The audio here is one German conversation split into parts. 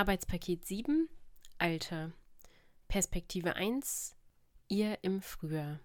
Arbeitspaket 7, Alter. Perspektive 1, ihr im Frühjahr.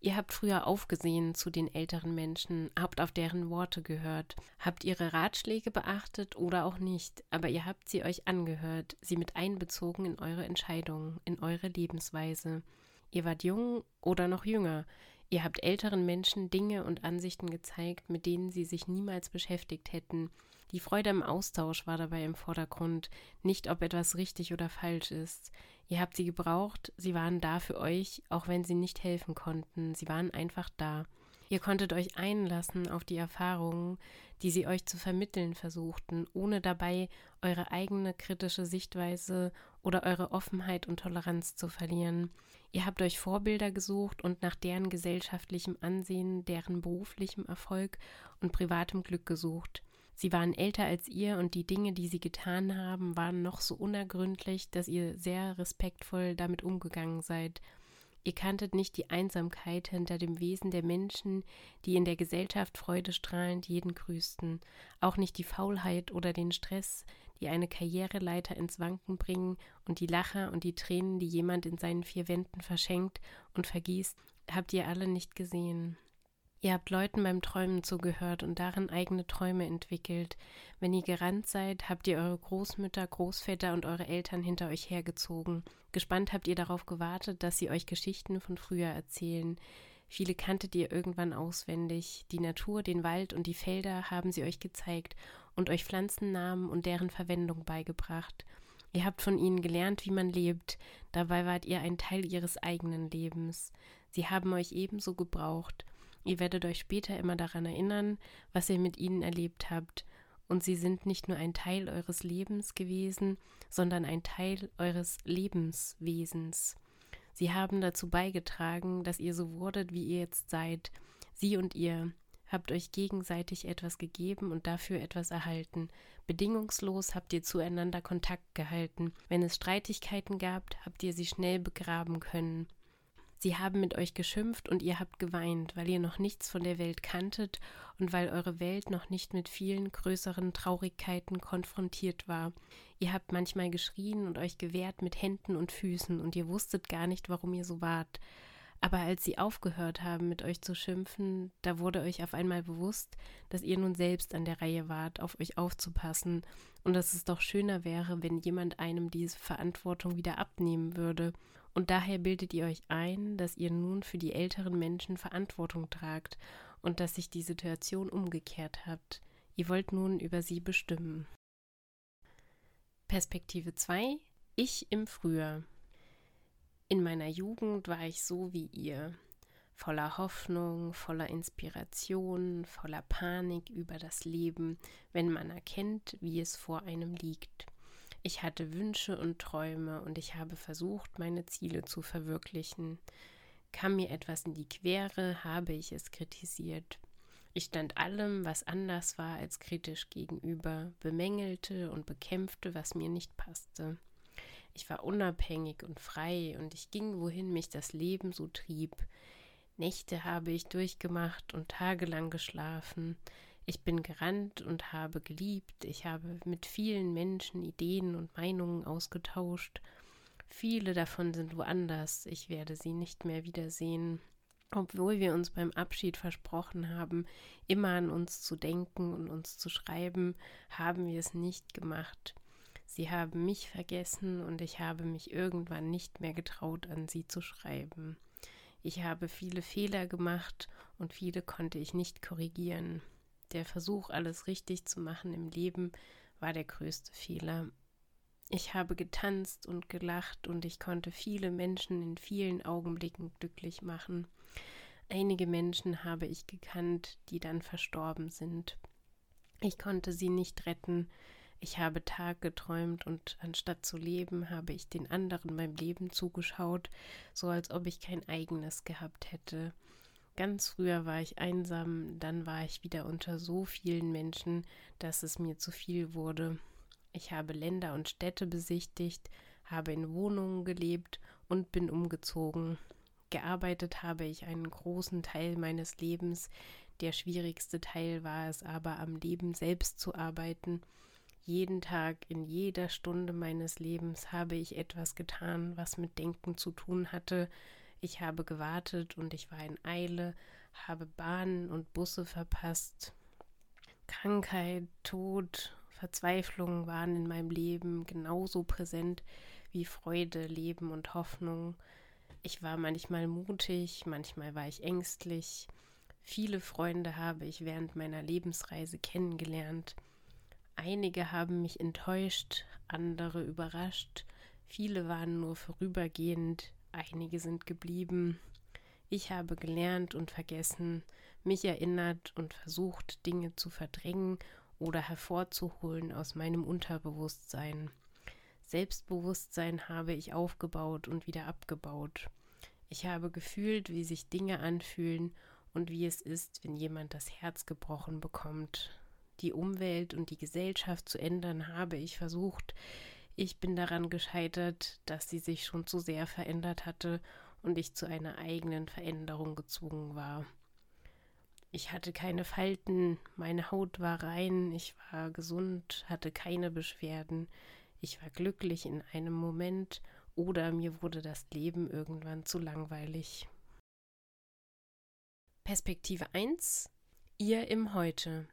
Ihr habt früher aufgesehen zu den älteren Menschen, habt auf deren Worte gehört, habt ihre Ratschläge beachtet oder auch nicht, aber ihr habt sie euch angehört, sie mit einbezogen in eure Entscheidungen, in eure Lebensweise. Ihr wart jung oder noch jünger, ihr habt älteren Menschen Dinge und Ansichten gezeigt, mit denen sie sich niemals beschäftigt hätten. Die Freude am Austausch war dabei im Vordergrund, nicht ob etwas richtig oder falsch ist. Ihr habt sie gebraucht, sie waren da für euch, auch wenn sie nicht helfen konnten, sie waren einfach da. Ihr konntet euch einlassen auf die Erfahrungen, die sie euch zu vermitteln versuchten, ohne dabei eure eigene kritische Sichtweise oder eure Offenheit und Toleranz zu verlieren. Ihr habt euch Vorbilder gesucht und nach deren gesellschaftlichem Ansehen, deren beruflichem Erfolg und privatem Glück gesucht. Sie waren älter als ihr und die Dinge, die sie getan haben, waren noch so unergründlich, dass ihr sehr respektvoll damit umgegangen seid. Ihr kanntet nicht die Einsamkeit hinter dem Wesen der Menschen, die in der Gesellschaft freudestrahlend jeden grüßten, auch nicht die Faulheit oder den Stress, die eine Karriereleiter ins Wanken bringen, und die Lacher und die Tränen, die jemand in seinen vier Wänden verschenkt und vergießt, habt ihr alle nicht gesehen. Ihr habt Leuten beim Träumen zugehört und darin eigene Träume entwickelt. Wenn ihr gerannt seid, habt ihr eure Großmütter, Großväter und eure Eltern hinter euch hergezogen. Gespannt habt ihr darauf gewartet, dass sie euch Geschichten von früher erzählen. Viele kanntet ihr irgendwann auswendig. Die Natur, den Wald und die Felder haben sie euch gezeigt und euch Pflanzennamen und deren Verwendung beigebracht. Ihr habt von ihnen gelernt, wie man lebt, dabei wart ihr ein Teil ihres eigenen Lebens. Sie haben euch ebenso gebraucht. Ihr werdet euch später immer daran erinnern, was ihr mit ihnen erlebt habt, und sie sind nicht nur ein Teil eures Lebens gewesen, sondern ein Teil eures Lebenswesens. Sie haben dazu beigetragen, dass ihr so wurdet, wie ihr jetzt seid. Sie und ihr habt euch gegenseitig etwas gegeben und dafür etwas erhalten. Bedingungslos habt ihr zueinander Kontakt gehalten. Wenn es Streitigkeiten gab, habt ihr sie schnell begraben können. Sie haben mit euch geschimpft und ihr habt geweint, weil ihr noch nichts von der Welt kanntet und weil eure Welt noch nicht mit vielen größeren Traurigkeiten konfrontiert war. Ihr habt manchmal geschrien und euch gewehrt mit Händen und Füßen und ihr wusstet gar nicht, warum ihr so wart. Aber als sie aufgehört haben, mit euch zu schimpfen, da wurde euch auf einmal bewusst, dass ihr nun selbst an der Reihe wart, auf euch aufzupassen und dass es doch schöner wäre, wenn jemand einem diese Verantwortung wieder abnehmen würde und daher bildet ihr euch ein, dass ihr nun für die älteren Menschen Verantwortung tragt und dass sich die Situation umgekehrt hat. Ihr wollt nun über sie bestimmen. Perspektive 2 Ich im Frühjahr. In meiner Jugend war ich so wie ihr, voller Hoffnung, voller Inspiration, voller Panik über das Leben, wenn man erkennt, wie es vor einem liegt. Ich hatte Wünsche und Träume und ich habe versucht, meine Ziele zu verwirklichen. Kam mir etwas in die Quere, habe ich es kritisiert. Ich stand allem, was anders war, als kritisch gegenüber, bemängelte und bekämpfte, was mir nicht passte. Ich war unabhängig und frei und ich ging, wohin mich das Leben so trieb. Nächte habe ich durchgemacht und tagelang geschlafen. Ich bin gerannt und habe geliebt. Ich habe mit vielen Menschen Ideen und Meinungen ausgetauscht. Viele davon sind woanders. Ich werde sie nicht mehr wiedersehen. Obwohl wir uns beim Abschied versprochen haben, immer an uns zu denken und uns zu schreiben, haben wir es nicht gemacht. Sie haben mich vergessen und ich habe mich irgendwann nicht mehr getraut, an sie zu schreiben. Ich habe viele Fehler gemacht und viele konnte ich nicht korrigieren. Der Versuch, alles richtig zu machen im Leben, war der größte Fehler. Ich habe getanzt und gelacht und ich konnte viele Menschen in vielen Augenblicken glücklich machen. Einige Menschen habe ich gekannt, die dann verstorben sind. Ich konnte sie nicht retten. Ich habe Tag geträumt und anstatt zu leben, habe ich den anderen beim Leben zugeschaut, so als ob ich kein eigenes gehabt hätte. Ganz früher war ich einsam, dann war ich wieder unter so vielen Menschen, dass es mir zu viel wurde. Ich habe Länder und Städte besichtigt, habe in Wohnungen gelebt und bin umgezogen. Gearbeitet habe ich einen großen Teil meines Lebens, der schwierigste Teil war es aber, am Leben selbst zu arbeiten. Jeden Tag, in jeder Stunde meines Lebens habe ich etwas getan, was mit Denken zu tun hatte. Ich habe gewartet und ich war in Eile, habe Bahnen und Busse verpasst. Krankheit, Tod, Verzweiflung waren in meinem Leben genauso präsent wie Freude, Leben und Hoffnung. Ich war manchmal mutig, manchmal war ich ängstlich. Viele Freunde habe ich während meiner Lebensreise kennengelernt. Einige haben mich enttäuscht, andere überrascht, viele waren nur vorübergehend, einige sind geblieben. Ich habe gelernt und vergessen, mich erinnert und versucht, Dinge zu verdrängen oder hervorzuholen aus meinem Unterbewusstsein. Selbstbewusstsein habe ich aufgebaut und wieder abgebaut. Ich habe gefühlt, wie sich Dinge anfühlen und wie es ist, wenn jemand das Herz gebrochen bekommt. Die Umwelt und die Gesellschaft zu ändern habe ich versucht. Ich bin daran gescheitert, dass sie sich schon zu sehr verändert hatte und ich zu einer eigenen Veränderung gezwungen war. Ich hatte keine Falten, meine Haut war rein, ich war gesund, hatte keine Beschwerden, ich war glücklich in einem Moment oder mir wurde das Leben irgendwann zu langweilig. Perspektive 1 Ihr im Heute.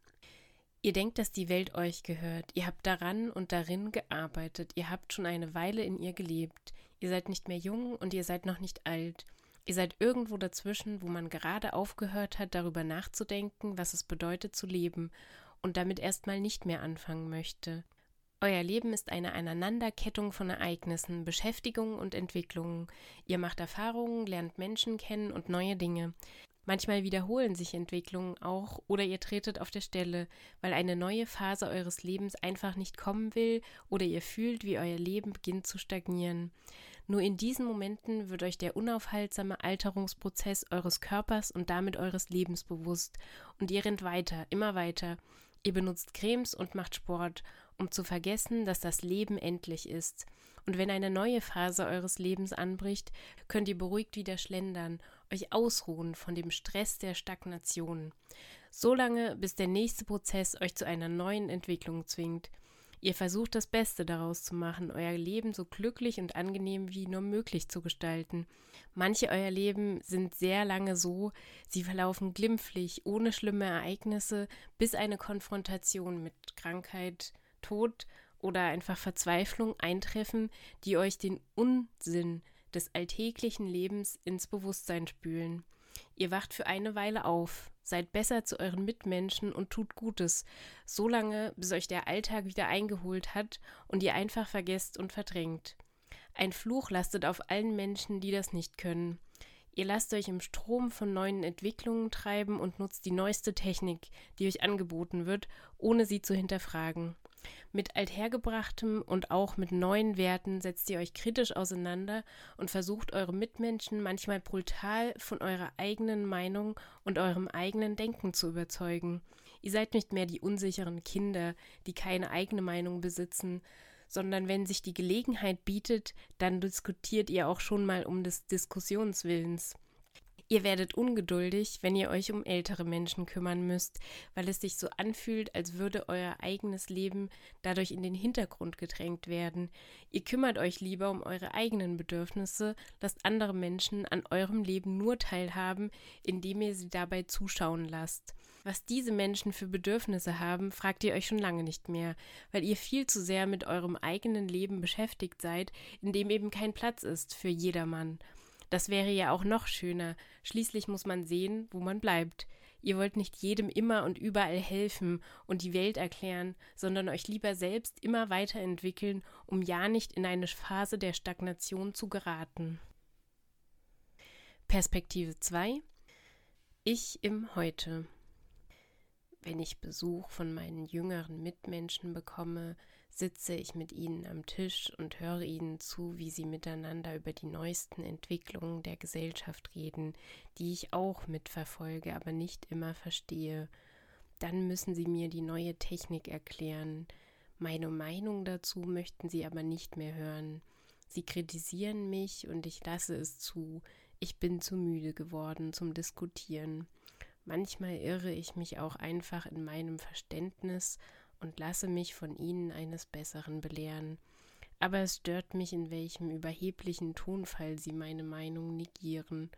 Ihr denkt, dass die Welt euch gehört. Ihr habt daran und darin gearbeitet. Ihr habt schon eine Weile in ihr gelebt. Ihr seid nicht mehr jung und ihr seid noch nicht alt. Ihr seid irgendwo dazwischen, wo man gerade aufgehört hat, darüber nachzudenken, was es bedeutet zu leben und damit erstmal nicht mehr anfangen möchte. Euer Leben ist eine Aneinanderkettung von Ereignissen, Beschäftigungen und Entwicklungen. Ihr macht Erfahrungen, lernt Menschen kennen und neue Dinge. Manchmal wiederholen sich Entwicklungen auch oder ihr tretet auf der Stelle, weil eine neue Phase eures Lebens einfach nicht kommen will oder ihr fühlt, wie euer Leben beginnt zu stagnieren. Nur in diesen Momenten wird euch der unaufhaltsame Alterungsprozess eures Körpers und damit eures Lebens bewusst und ihr rennt weiter, immer weiter. Ihr benutzt Cremes und macht Sport um zu vergessen, dass das Leben endlich ist. Und wenn eine neue Phase eures Lebens anbricht, könnt ihr beruhigt wieder schlendern, euch ausruhen von dem Stress der Stagnation. So lange, bis der nächste Prozess euch zu einer neuen Entwicklung zwingt. Ihr versucht das Beste daraus zu machen, euer Leben so glücklich und angenehm wie nur möglich zu gestalten. Manche euer Leben sind sehr lange so, sie verlaufen glimpflich, ohne schlimme Ereignisse, bis eine Konfrontation mit Krankheit, Tod oder einfach Verzweiflung eintreffen, die euch den Unsinn des alltäglichen Lebens ins Bewusstsein spülen. Ihr wacht für eine Weile auf, seid besser zu euren Mitmenschen und tut Gutes, so lange, bis euch der Alltag wieder eingeholt hat und ihr einfach vergesst und verdrängt. Ein Fluch lastet auf allen Menschen, die das nicht können. Ihr lasst euch im Strom von neuen Entwicklungen treiben und nutzt die neueste Technik, die euch angeboten wird, ohne sie zu hinterfragen. Mit althergebrachtem und auch mit neuen Werten setzt ihr euch kritisch auseinander und versucht eure Mitmenschen manchmal brutal von eurer eigenen Meinung und eurem eigenen Denken zu überzeugen. Ihr seid nicht mehr die unsicheren Kinder, die keine eigene Meinung besitzen, sondern wenn sich die Gelegenheit bietet, dann diskutiert ihr auch schon mal um des Diskussionswillens. Ihr werdet ungeduldig, wenn ihr euch um ältere Menschen kümmern müsst, weil es sich so anfühlt, als würde euer eigenes Leben dadurch in den Hintergrund gedrängt werden. Ihr kümmert euch lieber um eure eigenen Bedürfnisse, lasst andere Menschen an eurem Leben nur teilhaben, indem ihr sie dabei zuschauen lasst. Was diese Menschen für Bedürfnisse haben, fragt ihr euch schon lange nicht mehr, weil ihr viel zu sehr mit eurem eigenen Leben beschäftigt seid, in dem eben kein Platz ist für jedermann. Das wäre ja auch noch schöner. Schließlich muss man sehen, wo man bleibt. Ihr wollt nicht jedem immer und überall helfen und die Welt erklären, sondern euch lieber selbst immer weiterentwickeln, um ja nicht in eine Phase der Stagnation zu geraten. Perspektive 2 Ich im Heute. Wenn ich Besuch von meinen jüngeren Mitmenschen bekomme, sitze ich mit ihnen am Tisch und höre ihnen zu, wie sie miteinander über die neuesten Entwicklungen der Gesellschaft reden, die ich auch mitverfolge, aber nicht immer verstehe. Dann müssen sie mir die neue Technik erklären. Meine Meinung dazu möchten sie aber nicht mehr hören. Sie kritisieren mich und ich lasse es zu. Ich bin zu müde geworden zum Diskutieren. Manchmal irre ich mich auch einfach in meinem Verständnis und lasse mich von ihnen eines Besseren belehren. Aber es stört mich, in welchem überheblichen Tonfall sie meine Meinung negieren.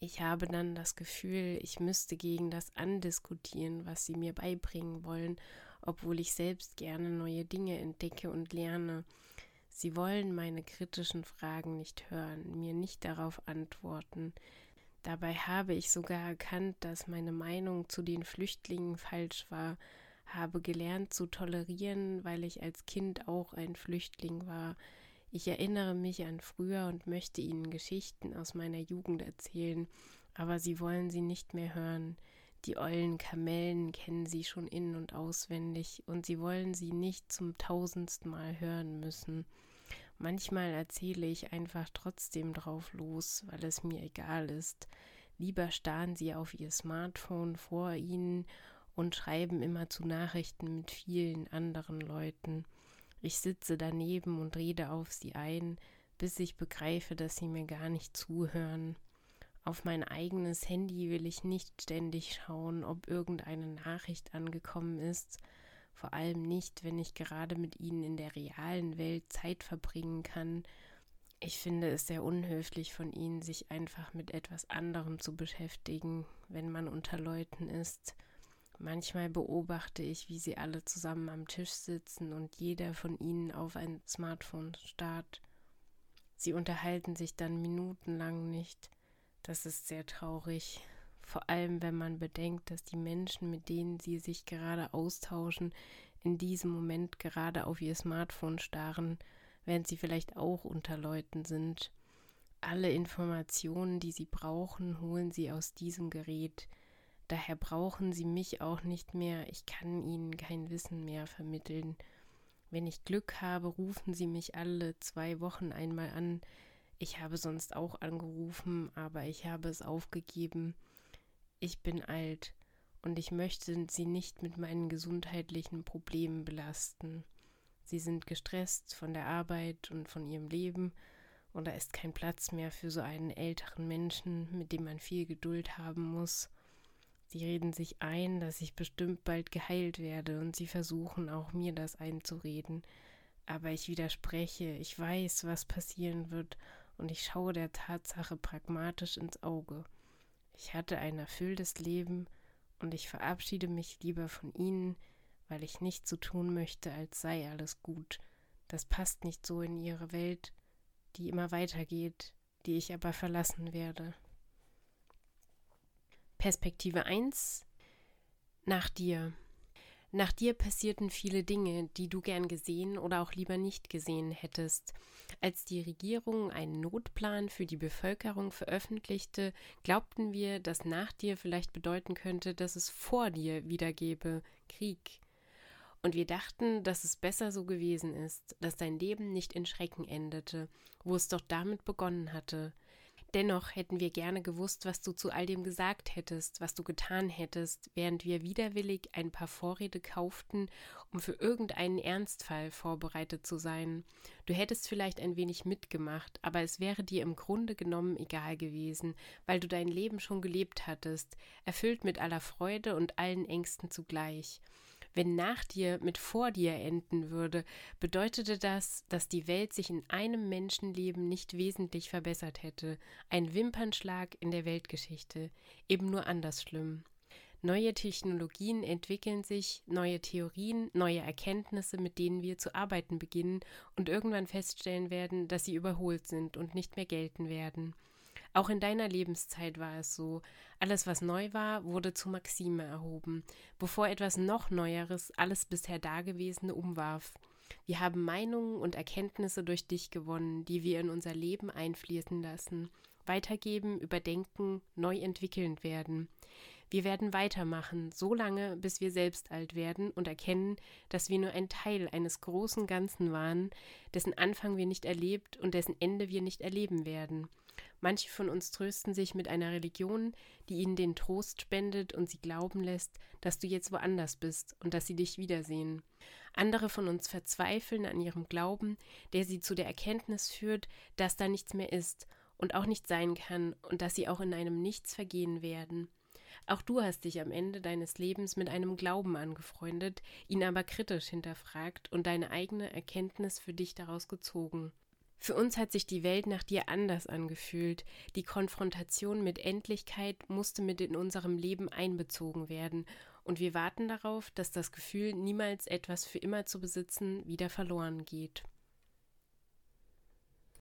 Ich habe dann das Gefühl, ich müsste gegen das andiskutieren, was sie mir beibringen wollen, obwohl ich selbst gerne neue Dinge entdecke und lerne. Sie wollen meine kritischen Fragen nicht hören, mir nicht darauf antworten. Dabei habe ich sogar erkannt, dass meine Meinung zu den Flüchtlingen falsch war, habe gelernt zu tolerieren, weil ich als Kind auch ein Flüchtling war. Ich erinnere mich an früher und möchte Ihnen Geschichten aus meiner Jugend erzählen, aber Sie wollen sie nicht mehr hören. Die ollen Kamellen kennen Sie schon in und auswendig, und Sie wollen sie nicht zum tausendsten Mal hören müssen. Manchmal erzähle ich einfach trotzdem drauf los, weil es mir egal ist. Lieber starren sie auf ihr Smartphone vor ihnen und schreiben immer zu Nachrichten mit vielen anderen Leuten. Ich sitze daneben und rede auf sie ein, bis ich begreife, dass sie mir gar nicht zuhören. Auf mein eigenes Handy will ich nicht ständig schauen, ob irgendeine Nachricht angekommen ist, vor allem nicht, wenn ich gerade mit ihnen in der realen Welt Zeit verbringen kann. Ich finde es sehr unhöflich von ihnen, sich einfach mit etwas anderem zu beschäftigen, wenn man unter Leuten ist. Manchmal beobachte ich, wie sie alle zusammen am Tisch sitzen und jeder von ihnen auf ein Smartphone starrt. Sie unterhalten sich dann minutenlang nicht. Das ist sehr traurig vor allem wenn man bedenkt, dass die Menschen, mit denen sie sich gerade austauschen, in diesem Moment gerade auf ihr Smartphone starren, während sie vielleicht auch unter Leuten sind. Alle Informationen, die sie brauchen, holen sie aus diesem Gerät. Daher brauchen sie mich auch nicht mehr, ich kann ihnen kein Wissen mehr vermitteln. Wenn ich Glück habe, rufen sie mich alle zwei Wochen einmal an. Ich habe sonst auch angerufen, aber ich habe es aufgegeben ich bin alt und ich möchte sie nicht mit meinen gesundheitlichen Problemen belasten. Sie sind gestresst von der Arbeit und von ihrem Leben und da ist kein Platz mehr für so einen älteren Menschen, mit dem man viel Geduld haben muss. Sie reden sich ein, dass ich bestimmt bald geheilt werde, und sie versuchen auch mir das einzureden. Aber ich widerspreche, ich weiß, was passieren wird, und ich schaue der Tatsache pragmatisch ins Auge. Ich hatte ein erfülltes Leben und ich verabschiede mich lieber von Ihnen, weil ich nicht so tun möchte, als sei alles gut. Das passt nicht so in Ihre Welt, die immer weitergeht, die ich aber verlassen werde. Perspektive 1 Nach dir. Nach dir passierten viele Dinge, die du gern gesehen oder auch lieber nicht gesehen hättest. Als die Regierung einen Notplan für die Bevölkerung veröffentlichte, glaubten wir, dass nach dir vielleicht bedeuten könnte, dass es vor dir wieder gäbe Krieg. Und wir dachten, dass es besser so gewesen ist, dass dein Leben nicht in Schrecken endete, wo es doch damit begonnen hatte. Dennoch hätten wir gerne gewusst, was du zu all dem gesagt hättest, was du getan hättest, während wir widerwillig ein paar Vorräte kauften, um für irgendeinen Ernstfall vorbereitet zu sein. Du hättest vielleicht ein wenig mitgemacht, aber es wäre dir im Grunde genommen egal gewesen, weil du dein Leben schon gelebt hattest, erfüllt mit aller Freude und allen Ängsten zugleich. Wenn nach dir mit vor dir enden würde, bedeutete das, dass die Welt sich in einem Menschenleben nicht wesentlich verbessert hätte, ein Wimpernschlag in der Weltgeschichte, eben nur anders schlimm. Neue Technologien entwickeln sich, neue Theorien, neue Erkenntnisse, mit denen wir zu arbeiten beginnen und irgendwann feststellen werden, dass sie überholt sind und nicht mehr gelten werden. Auch in deiner Lebenszeit war es so. Alles, was neu war, wurde zu Maxime erhoben, bevor etwas noch Neueres alles bisher Dagewesene umwarf. Wir haben Meinungen und Erkenntnisse durch dich gewonnen, die wir in unser Leben einfließen lassen, weitergeben, überdenken, neu entwickeln werden. Wir werden weitermachen, so lange, bis wir selbst alt werden und erkennen, dass wir nur ein Teil eines großen Ganzen waren, dessen Anfang wir nicht erlebt und dessen Ende wir nicht erleben werden. Manche von uns trösten sich mit einer Religion, die ihnen den Trost spendet und sie glauben lässt, dass du jetzt woanders bist und dass sie dich wiedersehen. Andere von uns verzweifeln an ihrem Glauben, der sie zu der Erkenntnis führt, dass da nichts mehr ist und auch nicht sein kann und dass sie auch in einem Nichts vergehen werden. Auch du hast dich am Ende deines Lebens mit einem Glauben angefreundet, ihn aber kritisch hinterfragt und deine eigene Erkenntnis für dich daraus gezogen. Für uns hat sich die Welt nach dir anders angefühlt. Die Konfrontation mit Endlichkeit musste mit in unserem Leben einbezogen werden, und wir warten darauf, dass das Gefühl, niemals etwas für immer zu besitzen, wieder verloren geht.